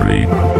properly.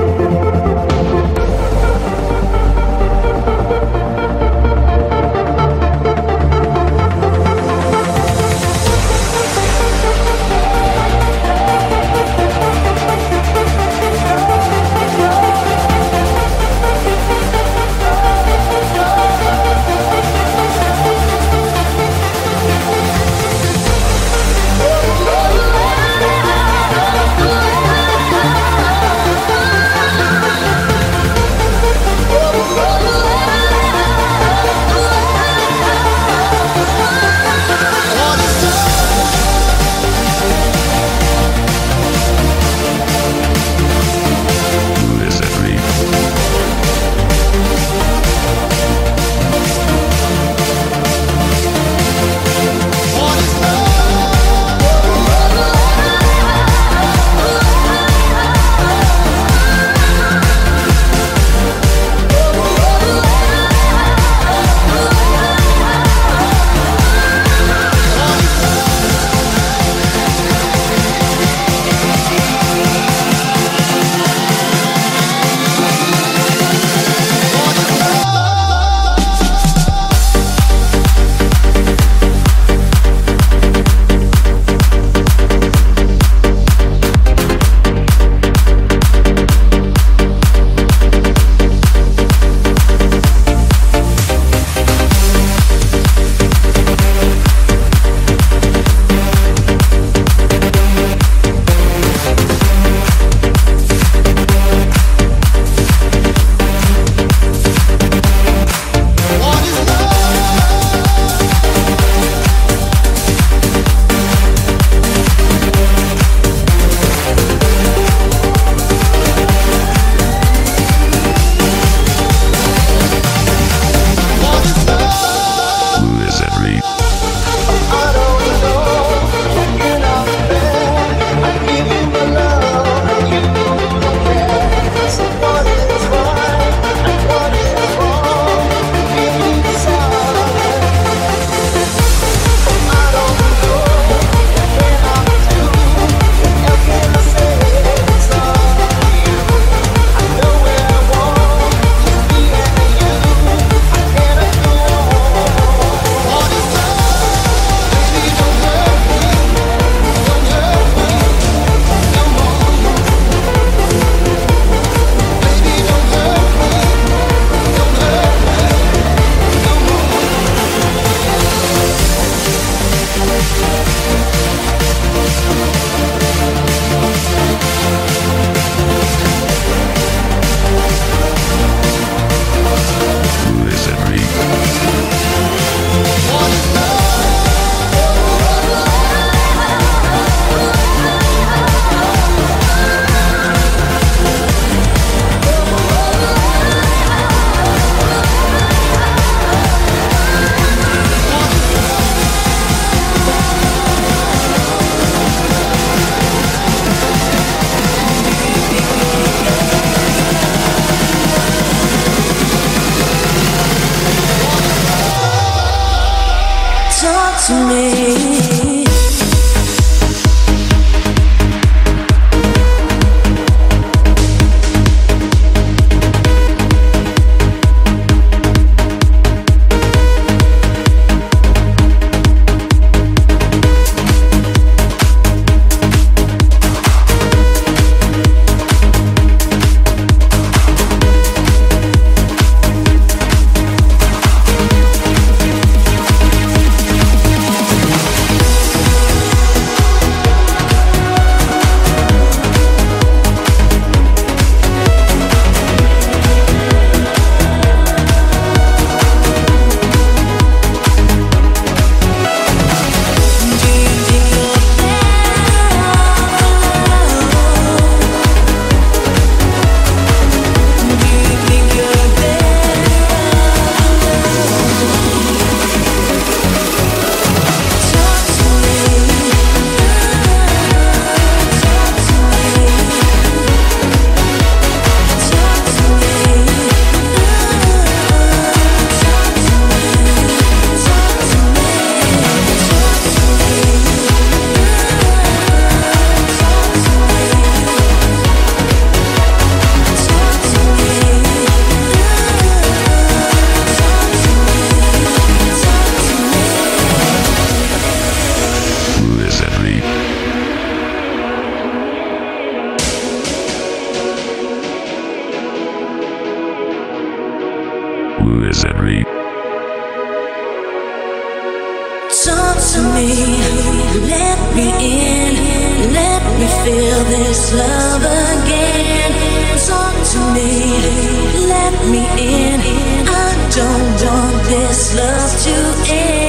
Me in. I don't want this love to end.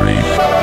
Street.